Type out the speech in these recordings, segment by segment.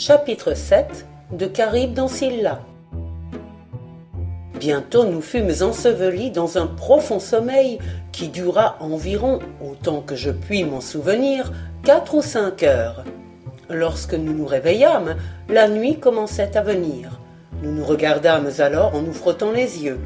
Chapitre 7 de Caribe dans Scylla Bientôt nous fûmes ensevelis dans un profond sommeil qui dura environ, autant que je puis m'en souvenir, quatre ou cinq heures. Lorsque nous nous réveillâmes, la nuit commençait à venir. Nous nous regardâmes alors en nous frottant les yeux.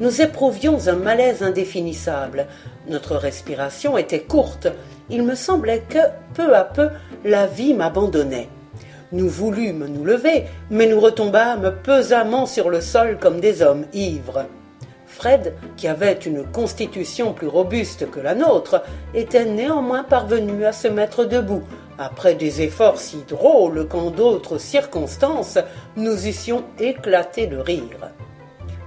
Nous éprouvions un malaise indéfinissable. Notre respiration était courte. Il me semblait que, peu à peu, la vie m'abandonnait. Nous voulûmes nous lever, mais nous retombâmes pesamment sur le sol comme des hommes ivres. Fred, qui avait une constitution plus robuste que la nôtre, était néanmoins parvenu à se mettre debout, après des efforts si drôles qu'en d'autres circonstances nous eussions éclaté de rire.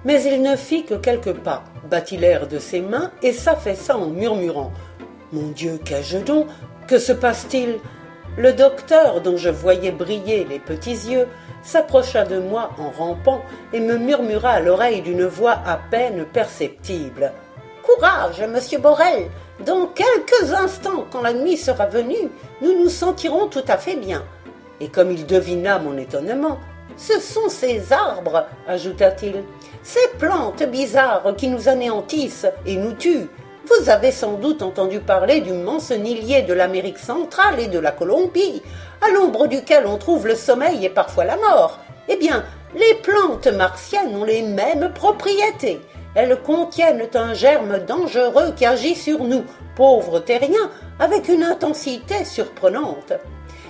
Mais il ne fit que quelques pas, battit l'air de ses mains et s'affaissa en murmurant Mon Dieu, qu'ai-je donc? Que se passe-t-il? Le docteur, dont je voyais briller les petits yeux, s'approcha de moi en rampant et me murmura à l'oreille d'une voix à peine perceptible Courage, monsieur Borel Dans quelques instants, quand la nuit sera venue, nous nous sentirons tout à fait bien. Et comme il devina mon étonnement, ce sont ces arbres, ajouta-t-il, ces plantes bizarres qui nous anéantissent et nous tuent. Vous avez sans doute entendu parler du mancenillier de l'Amérique centrale et de la Colombie, à l'ombre duquel on trouve le sommeil et parfois la mort. Eh bien, les plantes martiennes ont les mêmes propriétés. Elles contiennent un germe dangereux qui agit sur nous, pauvres terriens, avec une intensité surprenante.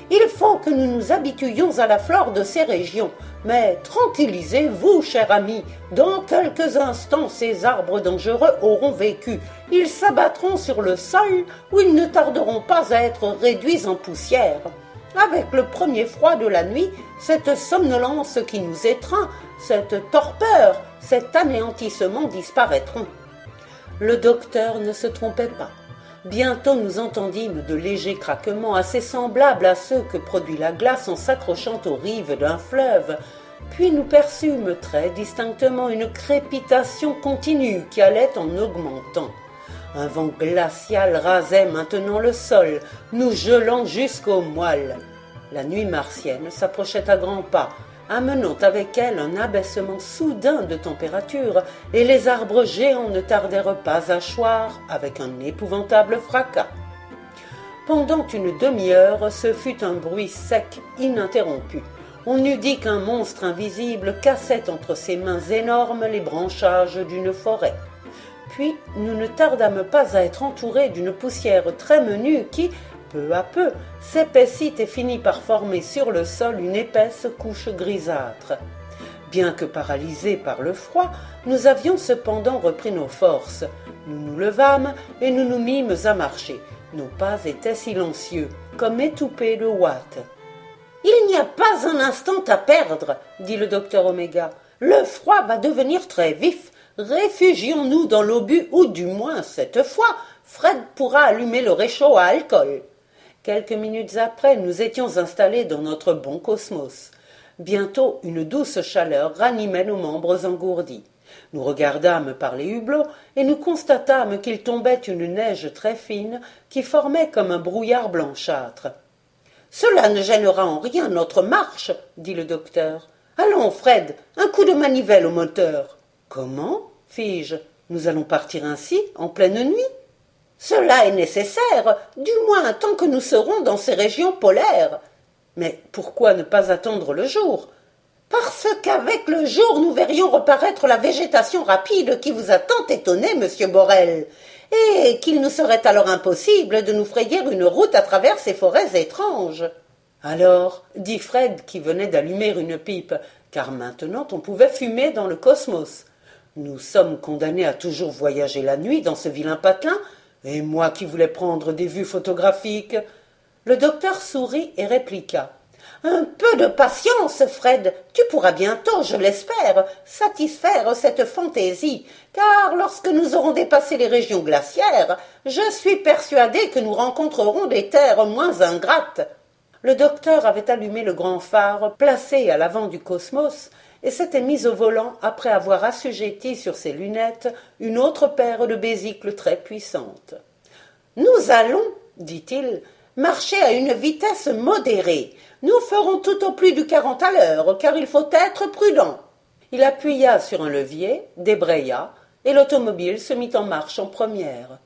Il faut que nous nous habituions à la flore de ces régions. Mais tranquillisez-vous, cher ami, dans quelques instants ces arbres dangereux auront vécu. Ils s'abattront sur le sol où ils ne tarderont pas à être réduits en poussière. Avec le premier froid de la nuit, cette somnolence qui nous étreint, cette torpeur, cet anéantissement disparaîtront. Le docteur ne se trompait pas. Bientôt nous entendîmes de légers craquements assez semblables à ceux que produit la glace en s'accrochant aux rives d'un fleuve, puis nous perçûmes très distinctement une crépitation continue qui allait en augmentant. Un vent glacial rasait maintenant le sol, nous gelant jusqu'aux moelles. La nuit martienne s'approchait à grands pas, amenant avec elle un abaissement soudain de température, et les arbres géants ne tardèrent pas à choir avec un épouvantable fracas. Pendant une demi-heure, ce fut un bruit sec ininterrompu. On eût dit qu'un monstre invisible cassait entre ses mains énormes les branchages d'une forêt. Puis nous ne tardâmes pas à être entourés d'une poussière très menue qui, peu à peu, s'épaissit et finit par former sur le sol une épaisse couche grisâtre. Bien que paralysés par le froid, nous avions cependant repris nos forces. Nous nous levâmes et nous nous mîmes à marcher. Nos pas étaient silencieux, comme étoupés de ouate. Il n'y a pas un instant à perdre, dit le docteur Oméga. Le froid va devenir très vif. Réfugions-nous dans l'obus, ou du moins cette fois, Fred pourra allumer le réchaud à alcool. Quelques minutes après, nous étions installés dans notre bon cosmos. Bientôt, une douce chaleur ranimait nos membres engourdis. Nous regardâmes par les hublots et nous constatâmes qu'il tombait une neige très fine qui formait comme un brouillard blanchâtre. Cela ne gênera en rien notre marche, dit le docteur. Allons, Fred, un coup de manivelle au moteur. Comment? fis-je. Nous allons partir ainsi, en pleine nuit cela est nécessaire, du moins tant que nous serons dans ces régions polaires. Mais pourquoi ne pas attendre le jour? Parce qu'avec le jour nous verrions reparaître la végétation rapide qui vous a tant étonné, monsieur Borel, et qu'il nous serait alors impossible de nous frayer une route à travers ces forêts étranges. Alors, dit Fred qui venait d'allumer une pipe, car maintenant on pouvait fumer dans le cosmos. Nous sommes condamnés à toujours voyager la nuit dans ce vilain patelin, et moi qui voulais prendre des vues photographiques. Le docteur sourit et répliqua. Un peu de patience, Fred. Tu pourras bientôt, je l'espère, satisfaire cette fantaisie, car lorsque nous aurons dépassé les régions glaciaires, je suis persuadé que nous rencontrerons des terres moins ingrates. Le docteur avait allumé le grand phare placé à l'avant du cosmos et s'était mis au volant après avoir assujetti sur ses lunettes une autre paire de bésicles très puissante. Nous allons, dit-il, Marchez à une vitesse modérée. Nous ferons tout au plus du quarante à l'heure, car il faut être prudent. Il appuya sur un levier, débraya, et l'automobile se mit en marche en première.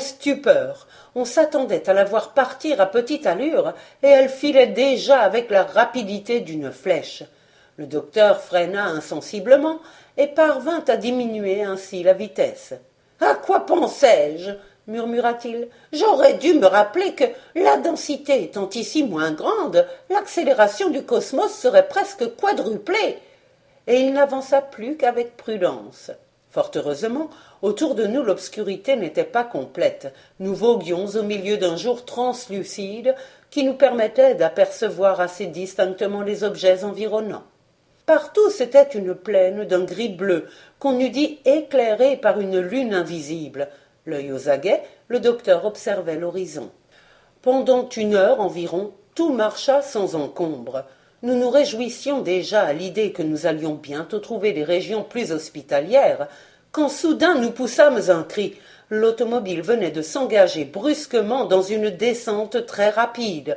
Stupeur. On s'attendait à la voir partir à petite allure, et elle filait déjà avec la rapidité d'une flèche. Le docteur freina insensiblement et parvint à diminuer ainsi la vitesse. À quoi pensais-je? murmura-t-il. J'aurais dû me rappeler que, la densité étant ici moins grande, l'accélération du cosmos serait presque quadruplée. Et il n'avança plus qu'avec prudence. Fort heureusement, autour de nous l'obscurité n'était pas complète. Nous voguions au milieu d'un jour translucide qui nous permettait d'apercevoir assez distinctement les objets environnants. Partout c'était une plaine d'un gris bleu, qu'on eût dit éclairée par une lune invisible. L'œil aux aguets, le docteur observait l'horizon. Pendant une heure environ, tout marcha sans encombre. Nous nous réjouissions déjà à l'idée que nous allions bientôt trouver des régions plus hospitalières, quand soudain nous poussâmes un cri. L'automobile venait de s'engager brusquement dans une descente très rapide.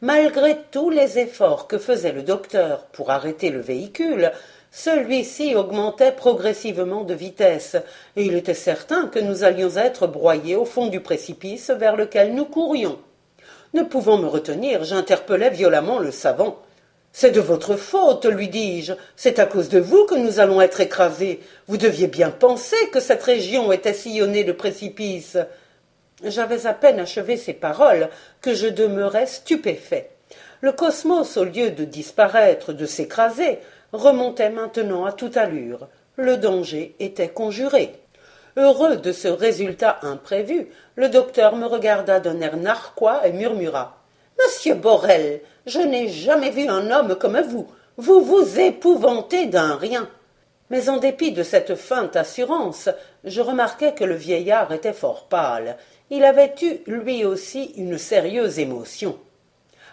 Malgré tous les efforts que faisait le docteur pour arrêter le véhicule, celui-ci augmentait progressivement de vitesse, et il était certain que nous allions être broyés au fond du précipice vers lequel nous courions. Ne pouvant me retenir, j'interpellai violemment le savant. C'est de votre faute, lui dis-je. C'est à cause de vous que nous allons être écrasés. Vous deviez bien penser que cette région était sillonnée de précipices. J'avais à peine achevé ces paroles que je demeurais stupéfait. Le cosmos, au lieu de disparaître, de s'écraser, remontait maintenant à toute allure. Le danger était conjuré. Heureux de ce résultat imprévu, le docteur me regarda d'un air narquois et murmura. Monsieur Borel, je n'ai jamais vu un homme comme vous. Vous vous épouvantez d'un rien. Mais en dépit de cette feinte assurance, je remarquai que le vieillard était fort pâle il avait eu lui aussi une sérieuse émotion.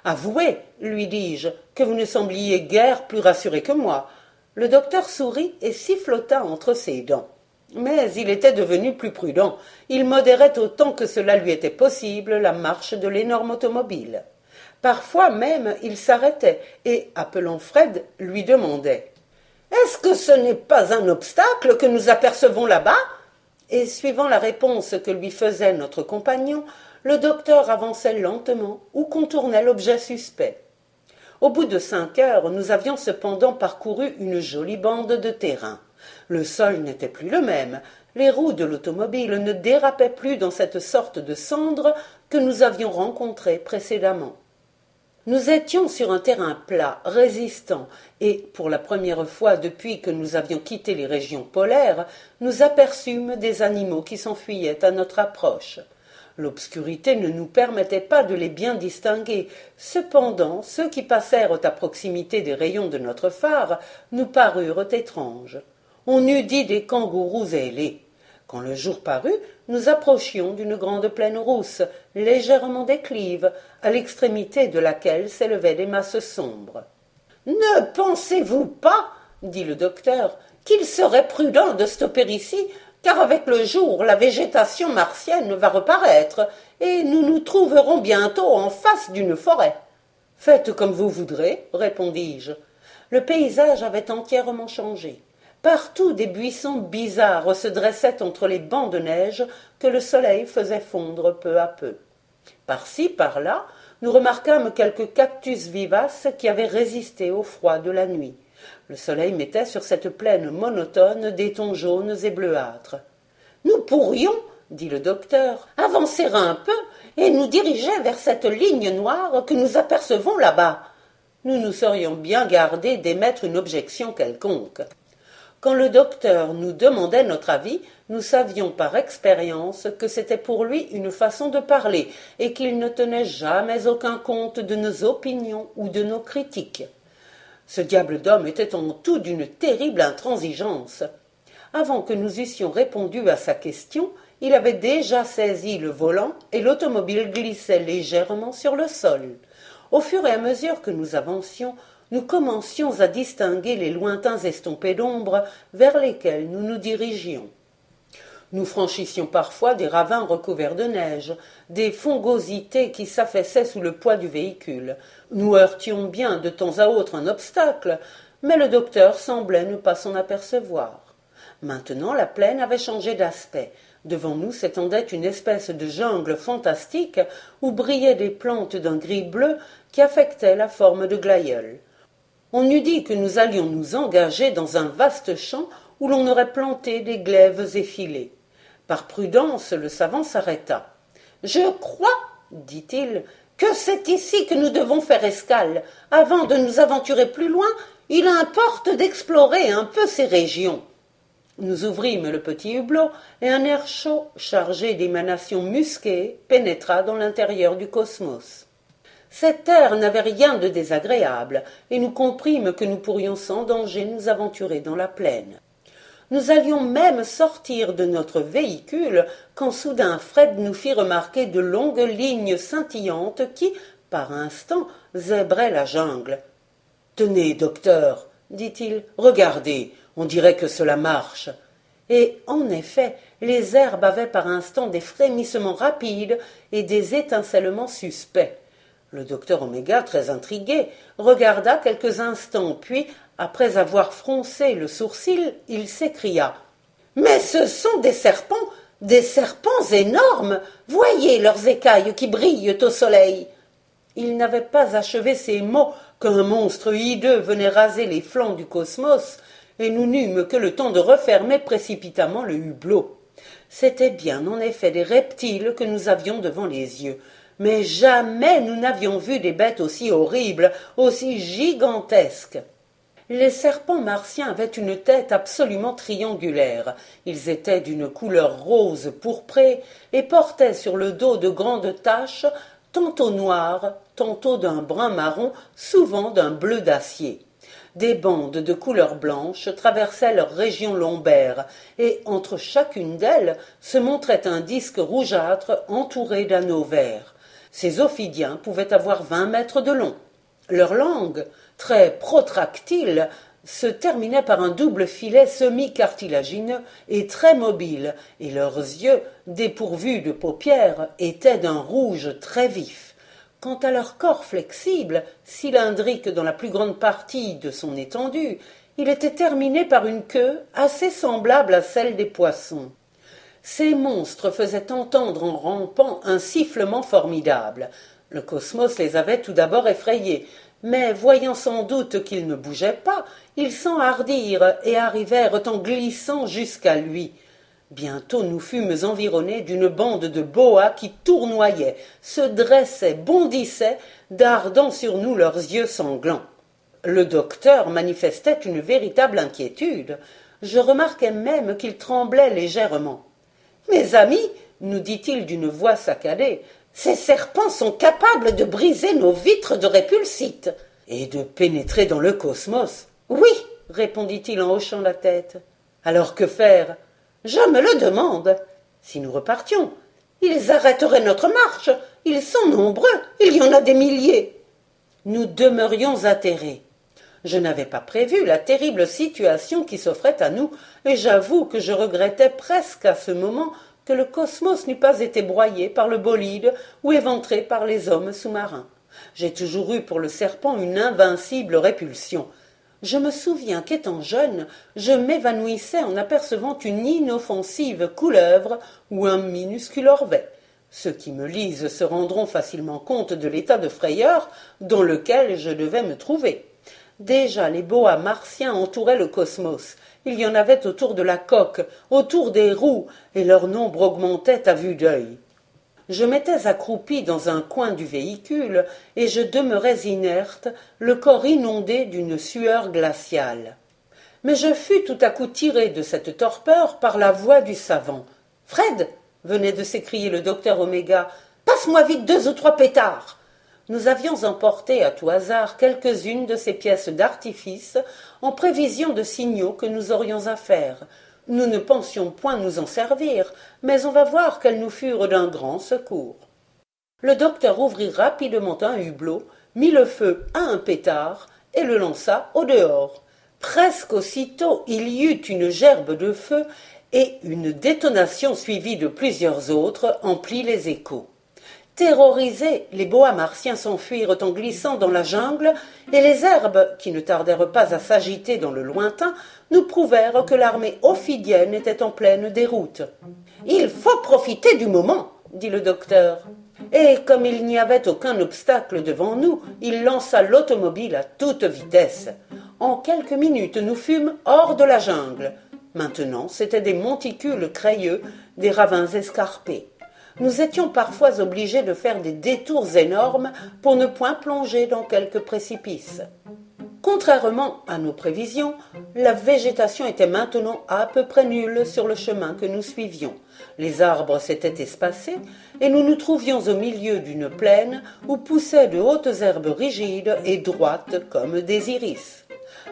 Avouez, lui dis-je, que vous ne sembliez guère plus rassuré que moi. Le docteur sourit et sifflota entre ses dents. Mais il était devenu plus prudent. Il modérait autant que cela lui était possible la marche de l'énorme automobile. Parfois même il s'arrêtait et, appelant Fred, lui demandait Est-ce que ce n'est pas un obstacle que nous apercevons là-bas? Et suivant la réponse que lui faisait notre compagnon, le docteur avançait lentement ou contournait l'objet suspect. Au bout de cinq heures, nous avions cependant parcouru une jolie bande de terrain. Le sol n'était plus le même, les roues de l'automobile ne dérapaient plus dans cette sorte de cendre que nous avions rencontrée précédemment. Nous étions sur un terrain plat, résistant, et, pour la première fois depuis que nous avions quitté les régions polaires, nous aperçûmes des animaux qui s'enfuyaient à notre approche. L'obscurité ne nous permettait pas de les bien distinguer. Cependant, ceux qui passèrent à proximité des rayons de notre phare nous parurent étranges. On eût dit des kangourous ailés. Quand le jour parut, nous approchions d'une grande plaine rousse, légèrement déclive, à l'extrémité de laquelle s'élevaient des masses sombres. Ne pensez-vous pas, dit le docteur, qu'il serait prudent de stopper ici, car avec le jour la végétation martienne va reparaître, et nous nous trouverons bientôt en face d'une forêt. Faites comme vous voudrez, répondis-je. Le paysage avait entièrement changé. Partout des buissons bizarres se dressaient entre les bancs de neige que le soleil faisait fondre peu à peu. Par-ci, par-là, nous remarquâmes quelques cactus vivaces qui avaient résisté au froid de la nuit. Le soleil mettait sur cette plaine monotone des tons jaunes et bleuâtres. Nous pourrions, dit le docteur, avancer un peu et nous diriger vers cette ligne noire que nous apercevons là-bas. Nous nous serions bien gardés d'émettre une objection quelconque. Quand le docteur nous demandait notre avis, nous savions par expérience que c'était pour lui une façon de parler et qu'il ne tenait jamais aucun compte de nos opinions ou de nos critiques. Ce diable d'homme était en tout d'une terrible intransigeance. Avant que nous eussions répondu à sa question, il avait déjà saisi le volant et l'automobile glissait légèrement sur le sol. Au fur et à mesure que nous avancions, nous commencions à distinguer les lointains estompés d'ombre vers lesquels nous nous dirigions. Nous franchissions parfois des ravins recouverts de neige, des fongosités qui s'affaissaient sous le poids du véhicule. Nous heurtions bien de temps à autre un obstacle, mais le docteur semblait ne pas s'en apercevoir. Maintenant la plaine avait changé d'aspect. Devant nous s'étendait une espèce de jungle fantastique où brillaient des plantes d'un gris bleu qui affectaient la forme de glaïeuls. On eût dit que nous allions nous engager dans un vaste champ où l'on aurait planté des glaives effilés. Par prudence, le savant s'arrêta. Je crois, dit-il, que c'est ici que nous devons faire escale. Avant de nous aventurer plus loin, il importe d'explorer un peu ces régions. Nous ouvrîmes le petit hublot et un air chaud, chargé d'émanations musquées, pénétra dans l'intérieur du cosmos. Cet air n'avait rien de désagréable, et nous comprîmes que nous pourrions sans danger nous aventurer dans la plaine. Nous allions même sortir de notre véhicule quand soudain Fred nous fit remarquer de longues lignes scintillantes qui, par instant, zébraient la jungle. Tenez, docteur, dit-il, regardez, on dirait que cela marche. Et en effet, les herbes avaient par instant des frémissements rapides et des étincelements suspects. Le docteur Oméga, très intrigué, regarda quelques instants, puis, après avoir froncé le sourcil, il s'écria. Mais ce sont des serpents, des serpents énormes. Voyez leurs écailles qui brillent au soleil. Il n'avait pas achevé ces mots qu'un monstre hideux venait raser les flancs du cosmos, et nous n'eûmes que le temps de refermer précipitamment le hublot. C'étaient bien en effet des reptiles que nous avions devant les yeux, mais jamais nous n'avions vu des bêtes aussi horribles, aussi gigantesques. Les serpents martiens avaient une tête absolument triangulaire. Ils étaient d'une couleur rose pourprée et portaient sur le dos de grandes taches, tantôt noires, tantôt d'un brun marron, souvent d'un bleu d'acier. Des bandes de couleur blanche traversaient leur région lombaire, et entre chacune d'elles se montrait un disque rougeâtre entouré d'anneaux verts. Ces ophidiens pouvaient avoir vingt mètres de long. Leur langue, très protractile, se terminait par un double filet semi-cartilagineux et très mobile, et leurs yeux, dépourvus de paupières, étaient d'un rouge très vif. Quant à leur corps flexible, cylindrique dans la plus grande partie de son étendue, il était terminé par une queue assez semblable à celle des poissons. Ces monstres faisaient entendre en rampant un sifflement formidable. Le cosmos les avait tout d'abord effrayés, mais voyant sans doute qu'ils ne bougeaient pas, ils s'enhardirent et arrivèrent en glissant jusqu'à lui. Bientôt nous fûmes environnés d'une bande de boas qui tournoyaient, se dressaient, bondissaient, dardant sur nous leurs yeux sanglants. Le docteur manifestait une véritable inquiétude. Je remarquai même qu'il tremblait légèrement. Mes amis, nous dit-il d'une voix saccadée, ces serpents sont capables de briser nos vitres de répulsite et de pénétrer dans le cosmos. Oui, répondit-il en hochant la tête. Alors que faire? Je me le demande. Si nous repartions, ils arrêteraient notre marche. Ils sont nombreux. Il y en a des milliers. Nous demeurions atterrés. Je n'avais pas prévu la terrible situation qui s'offrait à nous, et j'avoue que je regrettais presque à ce moment que le cosmos n'eût pas été broyé par le bolide ou éventré par les hommes sous-marins. J'ai toujours eu pour le serpent une invincible répulsion. Je me souviens qu'étant jeune, je m'évanouissais en apercevant une inoffensive couleuvre ou un minuscule orvet. Ceux qui me lisent se rendront facilement compte de l'état de frayeur dans lequel je devais me trouver. Déjà les boas martiens entouraient le cosmos. Il y en avait autour de la coque, autour des roues, et leur nombre augmentait à vue d'œil. Je m'étais accroupi dans un coin du véhicule, et je demeurais inerte, le corps inondé d'une sueur glaciale. Mais je fus tout à coup tiré de cette torpeur par la voix du savant. Fred venait de s'écrier le docteur Oméga. Passe-moi vite deux ou trois pétards nous avions emporté à tout hasard quelques-unes de ces pièces d'artifice en prévision de signaux que nous aurions à faire. Nous ne pensions point nous en servir, mais on va voir qu'elles nous furent d'un grand secours. Le docteur ouvrit rapidement un hublot, mit le feu à un pétard et le lança au dehors. Presque aussitôt il y eut une gerbe de feu et une détonation suivie de plusieurs autres emplit les échos. Terrorisés, les boas martiens s'enfuirent en glissant dans la jungle, et les herbes, qui ne tardèrent pas à s'agiter dans le lointain, nous prouvèrent que l'armée ophidienne était en pleine déroute. Il faut profiter du moment, dit le docteur. Et comme il n'y avait aucun obstacle devant nous, il lança l'automobile à toute vitesse. En quelques minutes, nous fûmes hors de la jungle. Maintenant, c'étaient des monticules crayeux, des ravins escarpés. Nous étions parfois obligés de faire des détours énormes pour ne point plonger dans quelques précipices. Contrairement à nos prévisions, la végétation était maintenant à peu près nulle sur le chemin que nous suivions. Les arbres s'étaient espacés et nous nous trouvions au milieu d'une plaine où poussaient de hautes herbes rigides et droites comme des iris.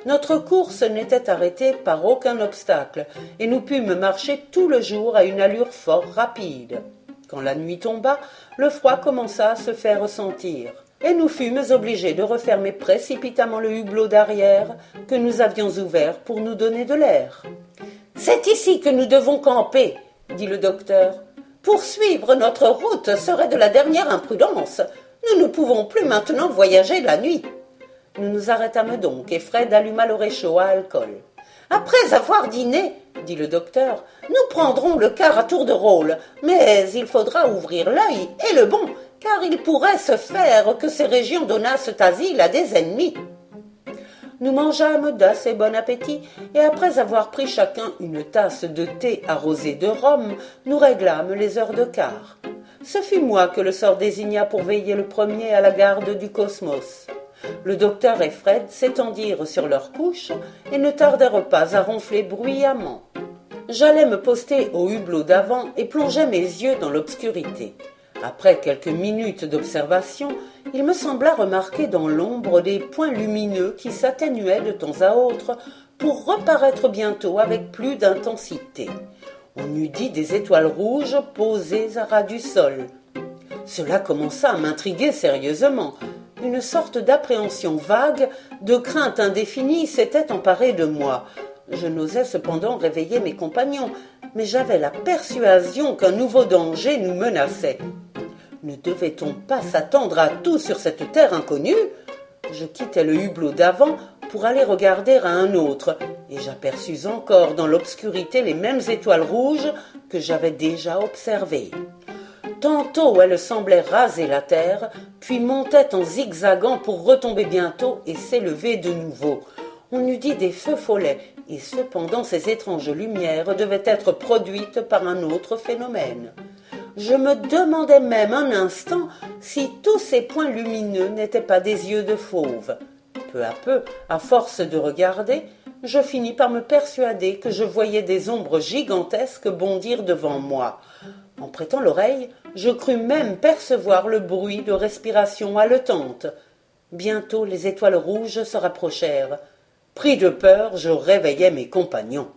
Notre course n'était arrêtée par aucun obstacle et nous pûmes marcher tout le jour à une allure fort rapide. Quand la nuit tomba, le froid commença à se faire ressentir et nous fûmes obligés de refermer précipitamment le hublot d'arrière que nous avions ouvert pour nous donner de l'air. C'est ici que nous devons camper, dit le docteur. Poursuivre notre route serait de la dernière imprudence. Nous ne pouvons plus maintenant voyager la nuit. Nous nous arrêtâmes donc, et Fred alluma le réchaud à alcool. Après avoir dîné, dit le docteur, nous prendrons le quart à tour de rôle, mais il faudra ouvrir l'œil, et le bon, car il pourrait se faire que ces régions donnassent asile à des ennemis. Nous mangeâmes d'assez bon appétit, et après avoir pris chacun une tasse de thé arrosé de rhum, nous réglâmes les heures de quart. Ce fut moi que le sort désigna pour veiller le premier à la garde du cosmos. Le docteur et Fred s'étendirent sur leurs couches et ne tardèrent pas à ronfler bruyamment. J'allais me poster au hublot d'avant et plongeais mes yeux dans l'obscurité. Après quelques minutes d'observation, il me sembla remarquer dans l'ombre des points lumineux qui s'atténuaient de temps à autre pour reparaître bientôt avec plus d'intensité. On eût dit des étoiles rouges posées à ras du sol. Cela commença à m'intriguer sérieusement. Une sorte d'appréhension vague, de crainte indéfinie s'était emparée de moi. Je n'osais cependant réveiller mes compagnons, mais j'avais la persuasion qu'un nouveau danger nous menaçait. Ne devait-on pas s'attendre à tout sur cette terre inconnue? Je quittai le hublot d'avant pour aller regarder à un autre, et j'aperçus encore dans l'obscurité les mêmes étoiles rouges que j'avais déjà observées. Tantôt elles semblaient raser la terre, puis montaient en zigzagant pour retomber bientôt et s'élever de nouveau. On eût dit des feux follets, et cependant ces étranges lumières devaient être produites par un autre phénomène. Je me demandais même un instant si tous ces points lumineux n'étaient pas des yeux de fauve. Peu à peu, à force de regarder, je finis par me persuader que je voyais des ombres gigantesques bondir devant moi. En prêtant l'oreille, je crus même percevoir le bruit de respiration haletante. Bientôt les étoiles rouges se rapprochèrent. Pris de peur, je réveillai mes compagnons.